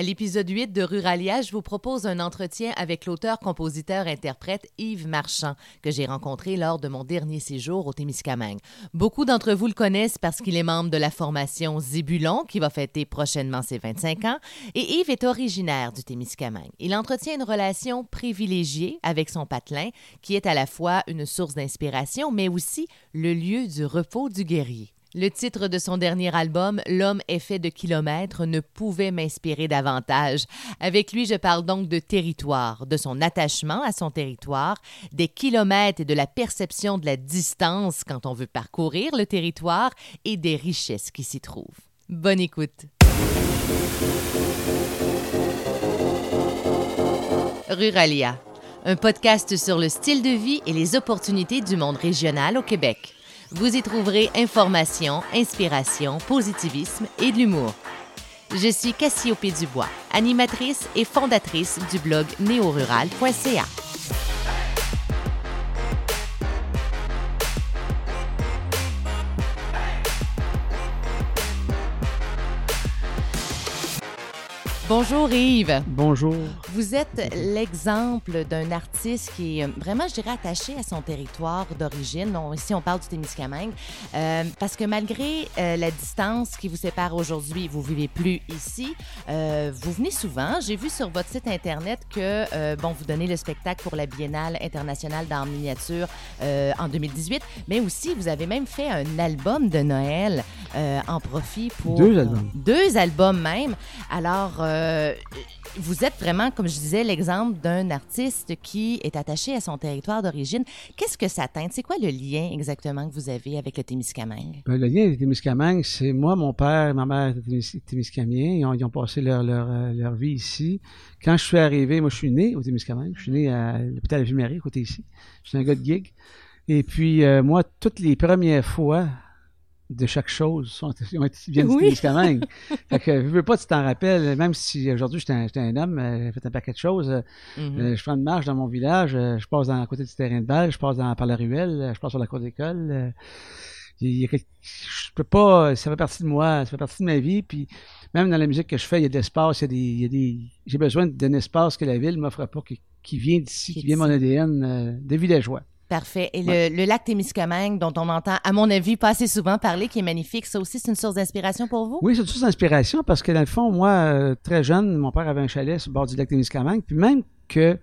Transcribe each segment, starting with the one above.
À l'épisode 8 de Ruralia, je vous propose un entretien avec l'auteur, compositeur, interprète Yves Marchand, que j'ai rencontré lors de mon dernier séjour au Témiscamingue. Beaucoup d'entre vous le connaissent parce qu'il est membre de la formation Zébulon, qui va fêter prochainement ses 25 ans, et Yves est originaire du Témiscamingue. Il entretient une relation privilégiée avec son patelin, qui est à la fois une source d'inspiration, mais aussi le lieu du repos du guerrier. Le titre de son dernier album, L'homme est fait de kilomètres, ne pouvait m'inspirer davantage. Avec lui, je parle donc de territoire, de son attachement à son territoire, des kilomètres et de la perception de la distance quand on veut parcourir le territoire et des richesses qui s'y trouvent. Bonne écoute. Ruralia, un podcast sur le style de vie et les opportunités du monde régional au Québec. Vous y trouverez information, inspiration, positivisme et de l'humour. Je suis Cassiopée Dubois, animatrice et fondatrice du blog néorural.ca. Bonjour Yves. Bonjour. Vous êtes l'exemple d'un artiste qui est vraiment, je dirais, attaché à son territoire d'origine. Non, ici, on parle du Témiscamingue. Euh, parce que malgré euh, la distance qui vous sépare aujourd'hui, vous vivez plus ici. Euh, vous venez souvent. J'ai vu sur votre site Internet que, euh, bon, vous donnez le spectacle pour la Biennale internationale d'art miniature euh, en 2018, mais aussi, vous avez même fait un album de Noël euh, en profit pour... Deux albums. Deux albums même. Alors, euh, vous êtes vraiment, comme je disais, l'exemple d'un artiste qui est attaché à son territoire d'origine. Qu'est-ce que ça teinte? C'est quoi le lien exactement que vous avez avec le Témiscamingue? Ben, le lien avec les Témiscamingues, c'est moi, mon père et ma mère étaient Témis- Témiscamiens. Ils ont, ils ont passé leur, leur, euh, leur vie ici. Quand je suis arrivé, moi, je suis né au Témiscamingue. Je suis né à l'hôpital Ville-Marie, côté ici. Je suis un gars de gig. Et puis, euh, moi, toutes les premières fois de chaque chose sont, ont été, viennent du Oui. Témiscamingue. fait que, je veux pas, tu t'en rappelles, même si aujourd'hui, j'étais un, un homme, euh, j'ai fait un paquet de choses. euh, Mhm. Euh, je fais une marche dans mon village, je passe dans, à côté du terrain de balle, je passe dans, par la ruelle, je passe sur la cour d'école. il y a quelque- je peux pas, ça fait partie de moi, ça fait partie de ma vie. Puis même dans la musique que je fais, il y a de l'espace, il y a des, il y a des, j'ai besoin d'un espace que la ville m'offre pas, qui, qui vient d'ici, Qui vient de mon ADN, de villageois. Parfait. Et le, le lac Témiscamingue, dont on entend, à mon avis, pas assez souvent parler, qui est magnifique, ça aussi, c'est une source d'inspiration pour vous? Oui, c'est une source d'inspiration parce que dans le fond, moi, euh, très jeune, mon père avait un chalet sur le bord du lac Témiscamingue. Puis même que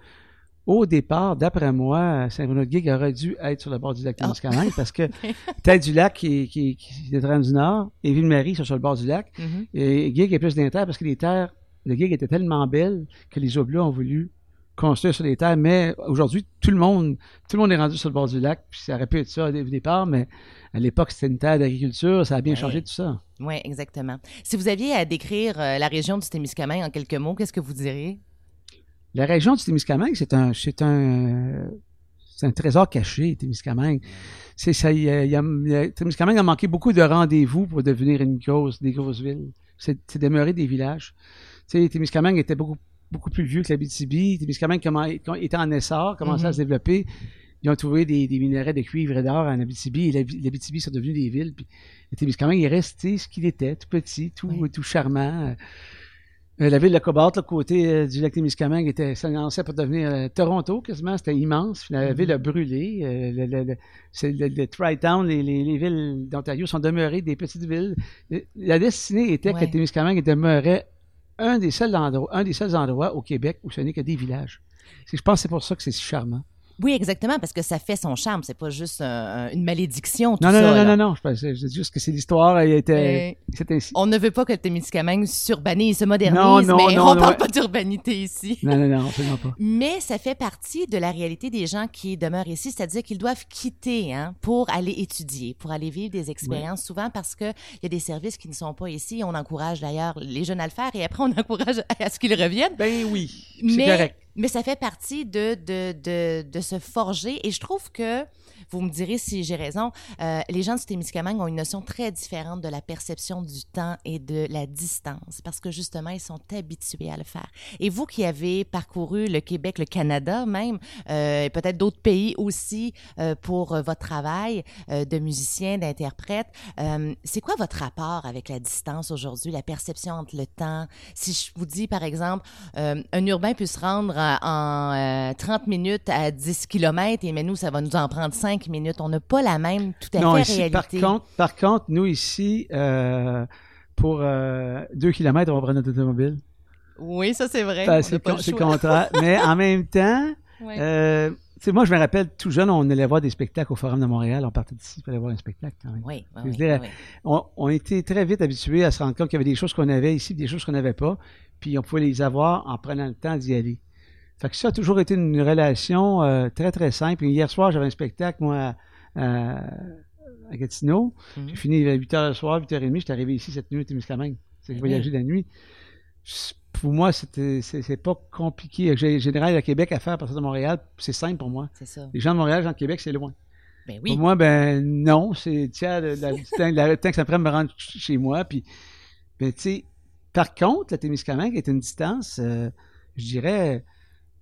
au départ, d'après moi, Saint-Bruno de Guigue aurait dû être sur le bord du lac Ah. Témiscamingue parce que Tête du lac qui, qui, qui est du nord et Ville-Marie sont sur le bord du lac. Mhm. Et Guigue est plus d'inter parce que les terres de Guigue étaient tellement belles que les Oblas ont voulu construire sur les terres. Mais aujourd'hui, tout le monde, tout le monde est rendu sur le bord du lac. Puis ça aurait pu être ça au départ, mais à l'époque, c'était une terre d'agriculture. Ça a bien Ouais. changé tout ça. Oui, exactement. Si vous aviez à décrire euh, la région du Témiscamingue en quelques mots, qu'est-ce que vous diriez? La région du Témiscamingue, c'est un, c'est un, c'est un trésor caché, Témiscamingue. C'est ça, il y a, il y a- il y a- Témiscamingue a manqué beaucoup de rendez-vous pour devenir une grosse, des grosses villes. C'est, c'est demeuré des villages. Tu sais, Témiscamingue était beaucoup, beaucoup plus vieux que l'Abitibi. Témiscamingue commen- était en essor, commençait Mhm. à se développer. Ils ont trouvé des, des minerais de cuivre et d'or en Abitibi. Et l'Abi- l'Abitibi sont devenus des villes. Puis le Témiscamingue est resté ce qu'il était, tout petit, tout, Oui. tout charmant. Euh, la ville de Cobalt, le côté euh, du lac Témiscamingue, était s'annonçait pour devenir euh, Toronto quasiment. C'était immense. La Mhm. ville a brûlé. Euh, le, le, le- Tri-Town, les, les, les villes d'Ontario sont demeurées des petites villes. Euh, La destinée était Ouais. que Témiscamingue demeurait un des seuls endroits, au Québec où ce n'est que des villages. Je pense que c'est pour ça que c'est si charmant. Oui, exactement, parce que ça fait son charme. C'est pas juste un- un- une malédiction, tout Non, non, ça. non, non, là. non, non. Je, pense- je dis juste que c'est l'histoire. Elle était, Euh, c'est ainsi. on ne veut pas que le Témiscamingue s'urbanise, se modernise, Non, non, mais non, on non, parle pas d'urbanité ici. Non, non, non, absolument pas. Mais ça fait partie de la réalité des gens qui demeurent ici, c'est-à-dire qu'ils doivent quitter hein, pour aller étudier, pour aller vivre des expériences, souvent parce qu'il y a des services qui ne sont pas ici. On encourage d'ailleurs les jeunes à le faire et après on encourage à ce qu'ils reviennent. Ben oui, c'est correct. Mais ça fait partie de, de, de, de se forger. Et je trouve que vous me direz si j'ai raison. Euh, les gens du Témiscamingue ont une notion très différente de la perception du temps et de la distance parce que justement, ils sont habitués à le faire. Et vous qui avez parcouru le Québec, le Canada même, euh, et peut-être d'autres pays aussi euh, pour votre travail de musicien, d'interprète, c'est quoi votre rapport avec la distance aujourd'hui, la perception entre le temps? Si je vous dis, par exemple, un urbain peut se rendre en 30 minutes à 10 km et mais nous, ça va nous en prendre 5 minutes. On n'a pas la même tout à fait réalité. Par contre, par contre, nous ici, euh, pour euh, deux kilomètres, on va prendre notre automobile. Oui, ça c'est vrai. c'est le contraire. Mais en même temps, euh, moi, je me rappelle, tout jeune, on allait voir des spectacles au Forum de Montréal. On partait d'ici pour aller voir un spectacle quand même. Oui, On, on, était très vite habitués à se rendre compte qu'il y avait des choses qu'on avait ici, des choses qu'on n'avait pas. Puis on pouvait les avoir en prenant le temps d'y aller. Fait que ça a toujours été une relation euh, très, très simple. hier soir, j'avais un spectacle, moi, à, Gatineau. Mhm. J'ai fini à 8 h le soir, 8 h 30. J'étais arrivé ici cette nuit à Témiscamingue. C'est que voyagé la nuit. Pour moi, c'est pas compliqué. J'ai général à Québec à faire à partir de Montréal. C'est simple pour moi. Ça. Les gens de Montréal, les gens de Québec, c'est loin. Ben oui. Pour moi, ben non. C'est tiens, le, temps que ça prend me rendre chez moi. Puis, ben, tu sais, par contre, la Témiscamingue est une distance, euh, je dirais,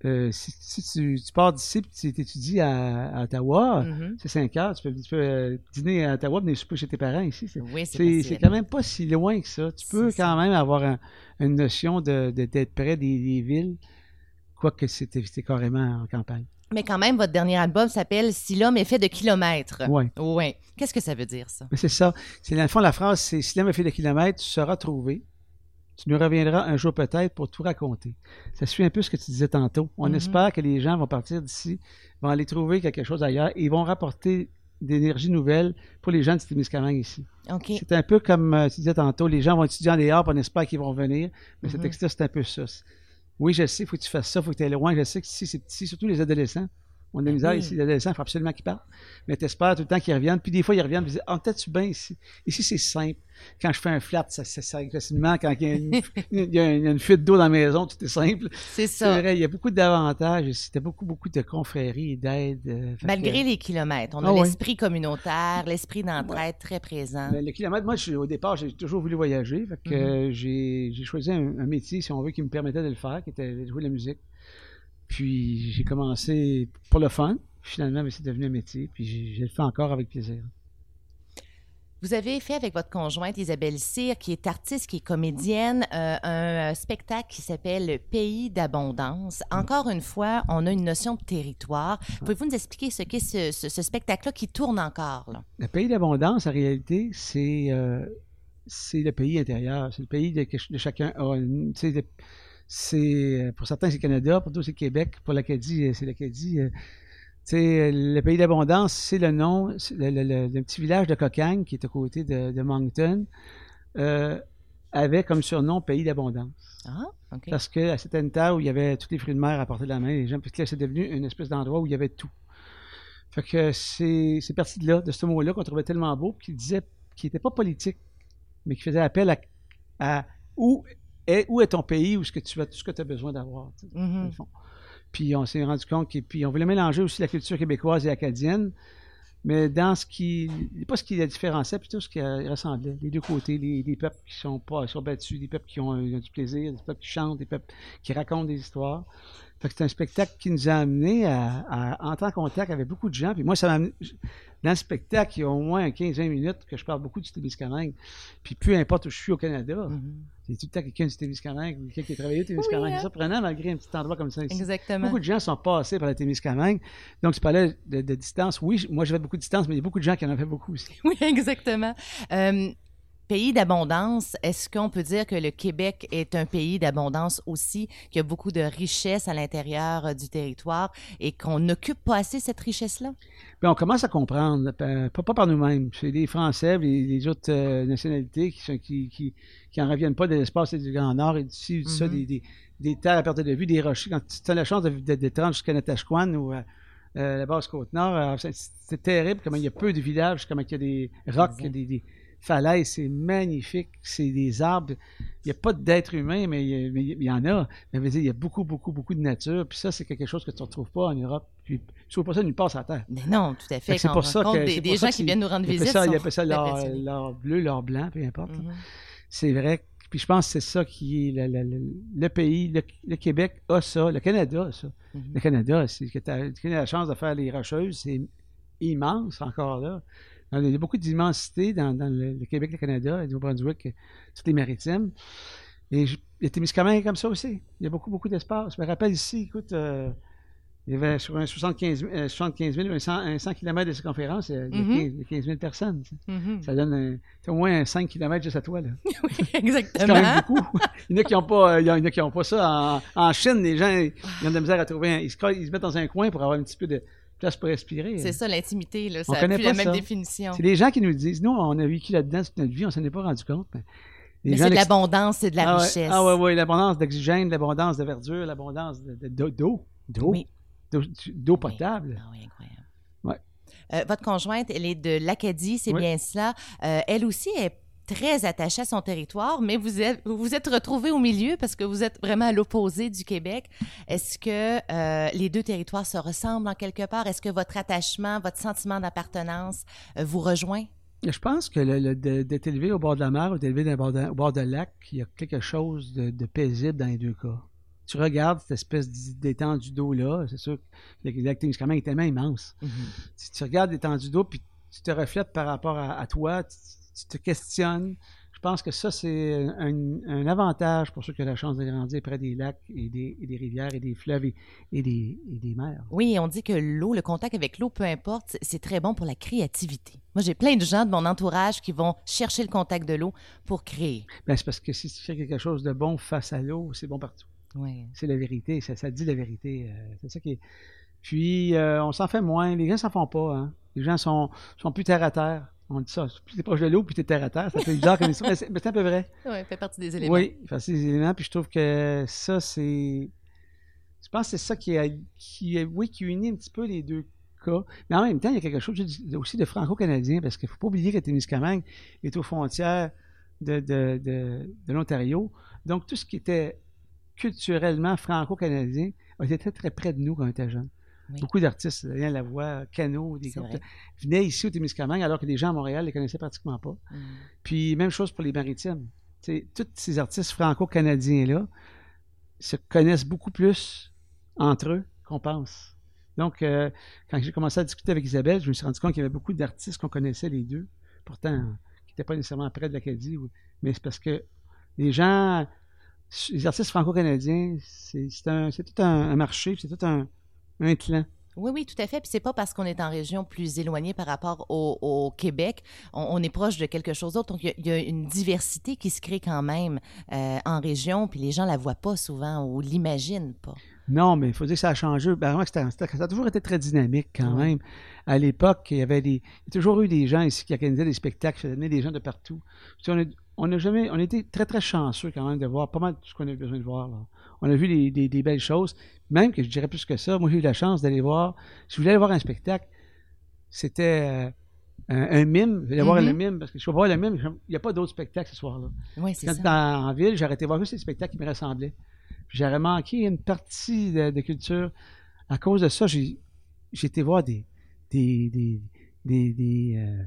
euh, si, tu, pars d'ici et tu étudies à, Ottawa, mm-hmm. c'est 5 heures. Tu peux, euh, dîner à Ottawa, venir souper chez tes parents ici. C'est quand même pas si loin que ça. Tu peux quand même avoir une notion d'être de, près des, villes, quoique c'était carrément en campagne. Mais quand même, votre dernier album s'appelle Si l'homme est fait de kilomètres. Oui. Ouais. Qu'est-ce que ça veut dire, ça? C'est ça. C'est, dans le fond, la phrase, c'est Si l'homme est fait de kilomètres, tu seras trouvé. Tu nous reviendras un jour peut-être pour tout raconter. Ça suit un peu ce que tu disais tantôt. On mm-hmm. espère que les gens vont partir d'ici, vont aller trouver quelque chose ailleurs et vont rapporter d'énergie nouvelle pour les gens de Témiscamingue ici. C'est un peu comme euh, tu disais tantôt, les gens vont étudier en dehors, on espère qu'ils vont venir, mais cet mm-hmm. extrait, c'est un peu ça. Oui, je sais, il faut que tu fasses ça, il faut que tu ailles loin. Je sais que ici, c'est petit, surtout les adolescents. On a ben misère ici, les adolescents, il faut absolument qu'ils partent. Mais tu espères tout le temps qu'ils reviennent. Puis des fois, ils reviennent, et ils disent, ah, peut-être tu bien ici? Ici, c'est simple quand je fais un flat, ça, ça, ça facilement. Quand il y, a une, il y a une, fuite d'eau dans la maison, tout est simple. C'est ça. Vrai, il y a beaucoup d'avantages. C'était beaucoup, beaucoup de confréries et d'aide. Euh, Malgré les kilomètres, on a ah l'esprit communautaire, l'esprit d'entraide très présent. Ben, le kilomètre, moi, au départ, j'ai toujours voulu voyager. Fait que mm-hmm. j'ai choisi un, métier, si on veut, qui me permettait de le faire, qui était de jouer de la musique. Puis j'ai commencé pour le fun. Finalement, c'est devenu un métier. Puis j'ai le fait encore avec plaisir. Vous avez fait avec votre conjointe Isabelle Cyr, qui est artiste, qui est comédienne, euh, un euh, spectacle qui s'appelle Pays d'abondance. Encore une fois, on a une notion de territoire. Pouvez-vous nous expliquer ce qu'est ce, spectacle-là qui tourne encore? Le Pays d'abondance, en réalité, c'est euh, le pays intérieur. C'est le pays de, de chacun. C'est pour certains c'est Canada, pour d'autres c'est Québec, pour l'Acadie c'est l'Acadie le pays d'abondance, c'est le nom d'un petit village de Cocagne qui est à côté de, Moncton, euh, avait comme surnom pays d'abondance. Ah, Parce qu'à cette terre où il y avait tous les fruits de mer à portée de la main, les gens, puis là, c'est devenu une espèce d'endroit où il y avait tout. Fait que c'est parti de là, de ce mot-là qu'on trouvait tellement beau, qui disait, qui n'était pas politique, mais qui faisait appel à, où, est, où est ton pays, où est-ce que tu as tout ce que tu as besoin d'avoir. Mm puis on s'est rendu compte qu'on voulait mélanger aussi la culture québécoise et acadienne, mais dans ce qui, pas ce qui la différenciait, plutôt ce qui ressemblait. Les deux côtés, les, peuples qui sont pas sont battus, des peuples qui ont, du plaisir, des peuples qui chantent, des peuples qui racontent des histoires. Fait c'est un spectacle qui nous a amené à, entrer en contact avec beaucoup de gens. Puis moi, ça m'a amené, dans le spectacle, il y a au moins 15-20 minutes que je parle beaucoup du Témiscamingue. Puis peu importe où je suis au Canada, il y a tout le temps quelqu'un du Témiscamingue, quelqu'un qui a travaillé au Témiscamingue. C'est hein. surprenant malgré un petit endroit comme ça ici. Exactement. Beaucoup de gens sont passés par le Témiscamingue. Donc, tu parlais de, de distance. Oui, moi, j'avais beaucoup de distance, mais il y a beaucoup de gens qui en ont fait beaucoup aussi. Oui, exactement. Euh, Pays d'abondance, est-ce qu'on peut dire que le Québec est un pays d'abondance aussi, qu'il y a beaucoup de richesses à l'intérieur euh, du territoire et qu'on n'occupe pas assez cette richesse-là? Bien, on commence à comprendre, pas, par nous-mêmes. C'est les Français, les, les autres euh, nationalités qui, qui, qui, qui, en reviennent pas de l'espace du Grand Nord et d'ici, ça, mm-hmm. des, des, terres à perte de vue, des rochers. Quand tu as la chance de, de, de te rendre jusqu'à Natashquan ou euh, la basse Côte-Nord, c'est terrible comment il y a peu de villages, comment il y a des rocs, des falaises, c'est magnifique, c'est des arbres. Il n'y a pas d'être humain, mais il y, en a. Mais il y a beaucoup, beaucoup, beaucoup de nature. Puis ça, c'est quelque chose que tu ne retrouves pas en Europe. Puis tu ne pas ça nulle part sur la Terre. Mais non, tout à fait. C'est pour ça que des, des gens qui viennent nous rendre visite. Ça, ils appellent ça leur, bleu, leur blanc, peu importe. Mm-hmm. C'est vrai. Puis je pense que c'est ça qui est le, pays. Le, Québec a ça. Le Canada a ça. Mm-hmm. Le Canada, c'est que tu as, la chance de faire les rocheuses. C'est immense encore là. Il y a beaucoup d'immensité dans, le, Québec, le Canada, le Nouveau-Brunswick, toutes les maritimes. Et il y a Témiscamingue comme ça aussi. Il y a beaucoup, beaucoup d'espace. Je me rappelle ici, écoute, euh, il y avait sur un 75 000, 75 000 100, 100 km de circonférence, il y a, 15, mm-hmm. 000 personnes. Mm-hmm. Ça donne au moins 5 km juste à toi. Là. oui, exactement. C'est quand même beaucoup. il y en a qui n'ont pas, il y en a qui ont pas ça. En, Chine, les gens, ils ont de la misère à trouver. ils, se, ils se mettent dans un coin pour avoir un petit peu de, place pour respirer. C'est ça, l'intimité, là. Ça n'a plus la même définition. C'est les gens qui nous disent, nous, on a vécu là-dedans toute notre vie, on ne s'en est pas rendu compte. Mais, c'est de l'abondance, c'est de la ah richesse. Ah oui, oui, l'abondance d'oxygène, l'abondance de verdure, l'abondance d'eau. D'eau. D'eau potable. Ah oui, incroyable. Ouais. Euh, votre conjointe, elle est de l'Acadie, c'est bien cela. Euh, elle aussi est très attaché à son territoire, mais vous êtes, vous, êtes retrouvé au milieu parce que vous êtes vraiment à l'opposé du Québec. Est-ce que euh, les deux territoires se ressemblent en quelque part? Est-ce que votre attachement, votre sentiment d'appartenance euh, vous rejoint? Je pense que d'être élevé au bord de la mer ou d'être élevé au bord de lac, il y a quelque chose de, paisible dans les deux cas. Tu regardes cette espèce d'étendue d'eau-là, c'est sûr que le lac Témiscamingue est tellement immense. Mm-hmm. Si tu regardes l'étendue d'eau, puis tu te reflètes par rapport à, à toi, tu, tu te questionnes. Je pense que ça, c'est un, avantage pour ceux qui ont la chance de grandir près des lacs et des, rivières et des fleuves et, des, mers. Oui, on dit que l'eau, le contact avec l'eau, peu importe, c'est très bon pour la créativité. Moi, j'ai plein de gens de mon entourage qui vont chercher le contact de l'eau pour créer. Bien, c'est parce que si tu fais quelque chose de bon face à l'eau, c'est bon partout. Oui. C'est la vérité, ça, dit la vérité. Euh, c'est ça qui est. Puis, euh, on s'en fait moins. Les gens s'en font pas. Hein. Les gens sont, sont plus terre à terre. On dit ça. Plus t'es proche de l'eau, plus t'es terre à terre. Ça fait bizarre comme ça. Mais c'est un peu vrai. Oui, ça fait partie des éléments. Oui, fait partie des éléments. Puis je trouve que ça, c'est. Je pense que c'est ça qui, a, qui, oui, qui unit un petit peu les deux cas. Mais en même temps, il y a quelque chose aussi de franco-canadien, parce qu'il ne faut pas oublier que Témiscamingue est aux frontières de, de, de, de l'Ontario. Donc, tout ce qui était culturellement franco-canadien a été très, très près de nous quand on était Beaucoup d'artistes, rien la voix, Cano, des groupes, venaient ici au Témiscamingue alors que les gens à Montréal ne les connaissaient pratiquement pas. Mm. Puis même chose pour les maritimes. tous ces artistes franco-canadiens-là se connaissent beaucoup plus entre eux qu'on pense. Donc, euh, quand j'ai commencé à discuter avec Isabelle, je me suis rendu compte qu'il y avait beaucoup d'artistes qu'on connaissait les deux, pourtant qui n'étaient pas nécessairement près de l'Acadie, mais c'est parce que les gens, les artistes franco-canadiens, c'est tout un marché, c'est tout un, un clan. Oui, oui, tout à fait. Puis c'est pas parce qu'on est en région plus éloignée par rapport au, Québec, on, est proche de quelque chose d'autre. Donc il y, a une diversité qui se crée quand même euh, en région, puis les gens la voient pas souvent ou l'imaginent pas. Non, mais il faut dire que ça a changé. Ben, ça a toujours été très dynamique quand même. À l'époque, il y avait des, il y a toujours eu des gens ici qui organisaient des spectacles, qui venaient des gens de partout. on a, jamais, on a été très très chanceux quand même de voir pas mal tout ce qu'on a besoin de voir. Là on a vu des, belles choses. Même que je dirais plus que ça, moi j'ai eu la chance d'aller voir, si je voulais aller voir un spectacle, c'était euh, un, mime, j'allais voir le mm-hmm. mime, parce que je vais voir le mime, il n'y a pas d'autres spectacles ce soir-là. Oui, c'est ça. Dans, en ville, j'ai arrêté de voir juste les spectacles qui me ressemblaient. J'aurais manqué une partie de, culture. À cause de ça, j'ai été voir des, des, des, des, euh,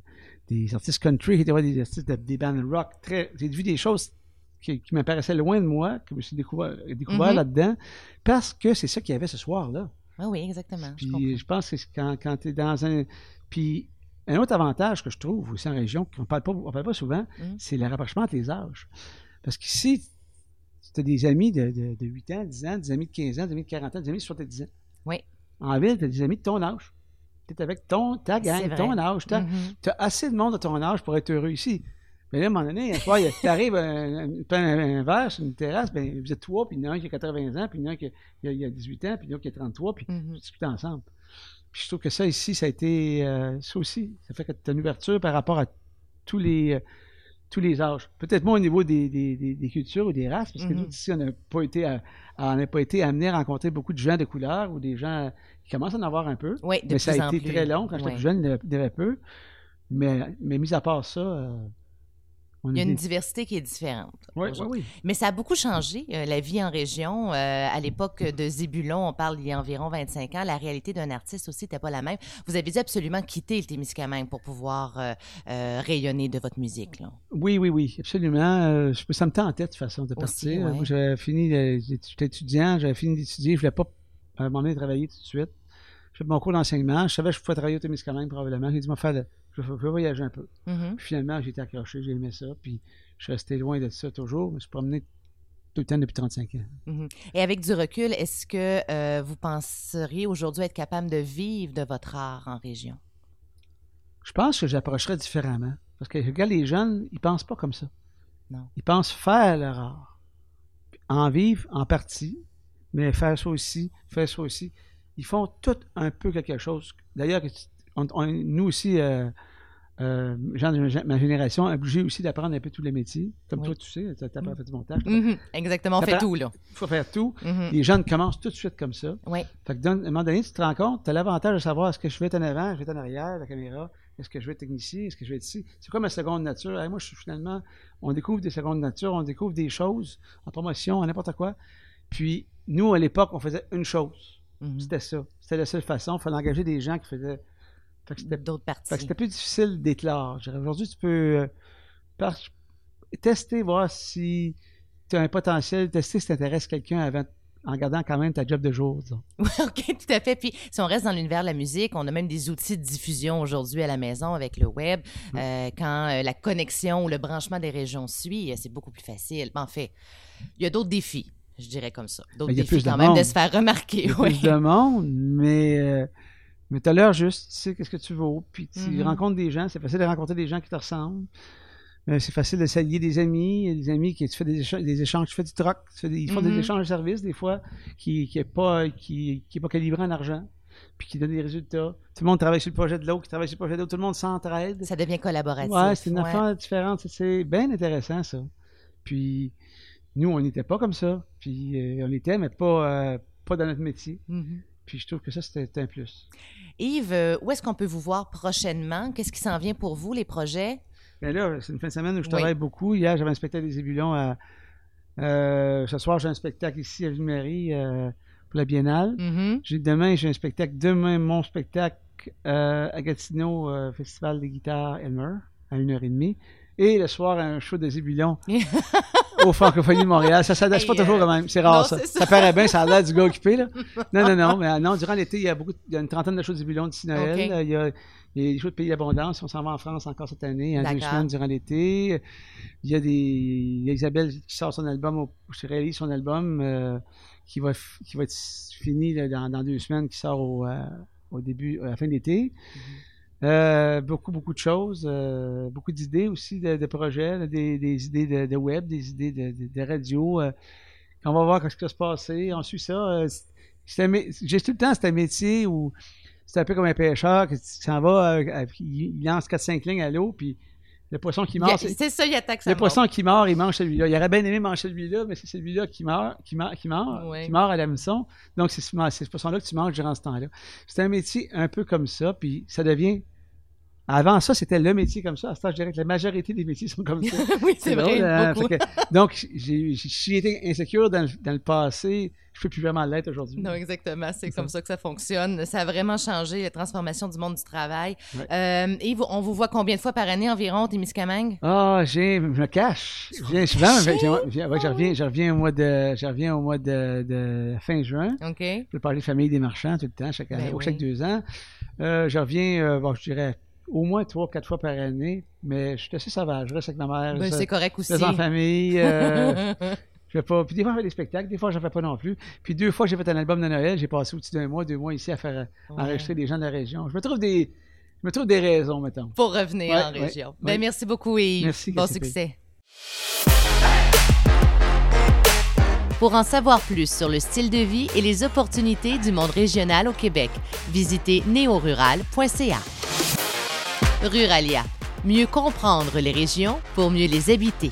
des, artistes country, j'ai été voir des artistes de, des bands rock. J'ai vu des choses qui, m'apparaissait loin de moi, que je me suis découvert, découvert mm-hmm. là-dedans, parce que c'est ça qu'il y avait ce soir-là. Ah oui, exactement. Puis je, pense que quand, quand tu es dans un. Puis un autre avantage que je trouve aussi en région, qu'on ne parle, pas, parle pas souvent, mm. c'est le rapprochement entre les âges. Parce qu'ici, tu as des amis de, de, 8 ans, 10 ans, des amis de 15 ans, des amis de 40 ans, des amis de 70 ans. Oui. En ville, tu as des amis de ton âge. Tu es avec ton, ta gang, ton âge. Tu as, mm-hmm. as, assez de monde de ton âge pour être heureux ici. Mais là, à un moment donné, tu arrives un, un, verre sur une terrasse, ben, vous êtes trois, puis il y en a un qui a 80 ans, puis il y en a un qui a, 18 ans, puis il y en a un qui a 33, puis mm-hmm. vous discutez ensemble. Puis je trouve que ça ici, ça a été, euh, ça aussi, ça fait que tu as une ouverture par rapport à tous les, euh, tous les âges. Peut-être moins au niveau des, des, des, cultures ou des races, parce que nous, mm-hmm. ici, on n'a pas été à, on n'a pas été amené à rencontrer beaucoup de gens de couleur ou des gens qui commencent à en avoir un peu. Oui, mais ça a été très long. Quand j'étais plus jeune, il y avait peu. Mais, mais mis à part ça, euh, On Il y a une diversité qui est différente. Oui, oui, oui. Mais ça a beaucoup changé, euh, la vie en région. Euh, à l'époque de Zébulon, on parle il y a environ 25 ans, la réalité d'un artiste aussi n'était pas la même. Vous avez dû absolument quitter le Témiscamingue pour pouvoir euh, rayonner de votre musique. Là. Oui, oui, oui, absolument. Je- ça me tentait de toute façon de Aussi, partir. ouais. J'avais fini, j'étais étudiant, j'avais fini d'étudier, je voulais pas m'emmener travailler tout de suite. J'ai fait mon cours d'enseignement, je savais que je pouvais travailler au Témiscamingue probablement. J'ai dit, faire le- je voyager un peu. Mhm. Puis finalement, j'ai été accroché, j'ai aimé ça, puis je suis resté loin de ça toujours. Je me suis promené tout le temps depuis 35 ans. Mhm. Et avec du recul, est-ce que euh, vous penseriez aujourd'hui être capable de vivre de votre art en région? Je pense que j'approcherais différemment. Parce que, regarde, les jeunes, ils pensent pas comme ça. Non. Ils pensent faire leur art. En vivre en partie, mais faire ça aussi, faire ça aussi. Ils font tout un peu quelque chose. D'ailleurs, on- on- nous aussi, euh, euh, gens de ma génération, obligés aussi d'apprendre un peu tous les métiers. Comme Oui. toi, tu sais, tu as Mm. fait du montage. Mhm. Exactement, on fait tout, là. Il faut faire tout. Mhm. Les jeunes commencent tout de suite comme ça. Oui. Fait que à un moment donné, tu te rends compte, tu as l'avantage de savoir est-ce que je vais être en avant, je vais être en arrière, la caméra, est-ce que je vais être technicien, est-ce que je vais être ici. C'est comme ma seconde nature. Moi, je suis finalement, on découvre des secondes natures, on découvre des choses en promotion, en n'importe quoi. Puis, nous, à l'époque, on faisait une chose. C'était ça. C'était la seule façon. Il fallait engager des gens qui faisaient. C'était D'autres fait que parties. c'était plus difficile d'éclore. Aujourd'hui, tu peux euh, par- tester, voir si tu as un potentiel, tester si tu intéresses quelqu'un avant, en gardant quand même ta job de jour. Oui, OK, tout à fait. Puis, si on reste dans l'univers de la musique, on a même des outils de diffusion aujourd'hui à la maison avec le web. Euh, quand euh, la connexion ou le branchement des régions suit, c'est beaucoup plus facile. En fait, il y a d'autres défis, je dirais comme ça. D'autres Ben, il y a défis plus de quand même de monde. se faire remarquer. Il y a oui. plus de monde, mais, euh, mais tu as l'heure juste, tu sais qu'est-ce que tu vaux, puis tu Mhm. rencontres des gens, c'est facile de rencontrer des gens qui te ressemblent. Euh, c'est facile de s'allier des amis, des amis qui tu fais des échanges, des échanges tu fais du troc, tu fais des- ils font des échanges de services des fois qui qui est pas qui, qui est pas calibré en argent, puis qui donne des résultats. Tout le monde travaille sur le projet de l'autre, qui travaille sur le projet de l'autre, tout le monde s'entraide. Ça devient collaboratif. Ouais, c'est une ouais. affaire différente. C'est- bien intéressant, ça. Puis, nous, on n'était pas comme ça. Puis, euh, on était, mais pas, euh, pas dans notre métier. Mhm. Puis, je trouve que ça, c'était un plus. Yves, euh, où est-ce qu'on peut vous voir prochainement? Qu'est-ce qui s'en vient pour vous, les projets? Mais là, c'est une fin de semaine où je Oui. travaille beaucoup. Hier, j'avais un spectacle des Ébulons. À, euh, ce soir, j'ai un spectacle ici à Ville-Marie euh, pour la Biennale. Mhm. J'ai Demain, j'ai un spectacle. Demain, mon spectacle euh, à Gatineau, Festival des guitares Elmer, à 1h30. Et le soir, un show des Ébulons au Francophonie de Montréal. Ça s'adresse pas toujours euh, quand même. C'est rare, non, ça. ça. ça. paraît bien, ça a l'air du gars occupé, là. Non, non, non. Mais euh, non, durant l'été, il y a beaucoup, il y a une trentaine de shows des Ébulons d'ici Noël. Euh, Il, y a, des shows de Pays d'Abondance. On s'en va en France encore cette année, en deux D'accord. semaines durant l'été. Il y a des, il y a Isabelle qui sort son album, au, qui réalise son album, euh, qui va, qui va être fini là, dans, dans deux semaines, qui sort au, euh, au début, à la fin de l'été. Euh, beaucoup, beaucoup de choses, euh, beaucoup d'idées aussi de, de projets, des, idées de, web, des idées de, de- radio. euh, on va voir ce qui va se passer. On suit ça. J'ai tout le temps, c'est un métier où c'est un peu comme un pêcheur qui s'en va, il il lance 4-5 lignes à l'eau, puis le poisson qui a- c'est- ça, il attaque le poisson qui il mange celui-là. Il aurait bien aimé manger celui-là, mais c'est celui-là qui meurt, qui mord, qui Ouais. qui à l'hameçon. Donc, c'est ce, c'est ce poisson-là que tu manges durant ce temps-là. C'est un métier un peu comme ça, puis ça devient. Avant ça, c'était le métier comme ça. À ce temps, je dirais que la majorité des métiers sont comme ça. oui, c'est vrai, hein? que- donc, j'ai été insécure dans le, dans le passé. Je ne peux plus vraiment l'être aujourd'hui. Non, exactement. C'est comme ça. que ça fonctionne. Ça a vraiment changé la transformation du monde du travail. Ouais. Euh, on vous voit combien de fois par année environ, Témiscamingue? Ah, j'ai, je me cache. Je souvent, ouais, reviens, je reviens au mois de, je reviens au mois de, de fin juin. OK. Je peux parler de famille des marchands tout le temps, chaque année, Ben ou chaque deux ans. Euh, je reviens, euh, bon, je dirais, au moins trois, quatre fois par année, mais je suis assez sauvage. Je reste avec ma mère. Ben, je c'est correct aussi. reste en famille. euh, je fais pas. Puis des fois, je fais des spectacles, des fois, je fais pas non plus. Puis deux fois, j'ai fait un album de Noël. J'ai passé au-dessus d'un mois, deux mois ici à faire Ouais. enregistrer des gens de la région. Je me trouve des, je me trouve des raisons, mettons. Pour revenir Ouais, en ouais, région. Ben, merci beaucoup, Yves. Merci, Bon succès. Pour en savoir plus sur le style de vie et les opportunités du monde régional au Québec, visitez neorural.ca. Ruralia. Mieux comprendre les régions pour mieux les habiter.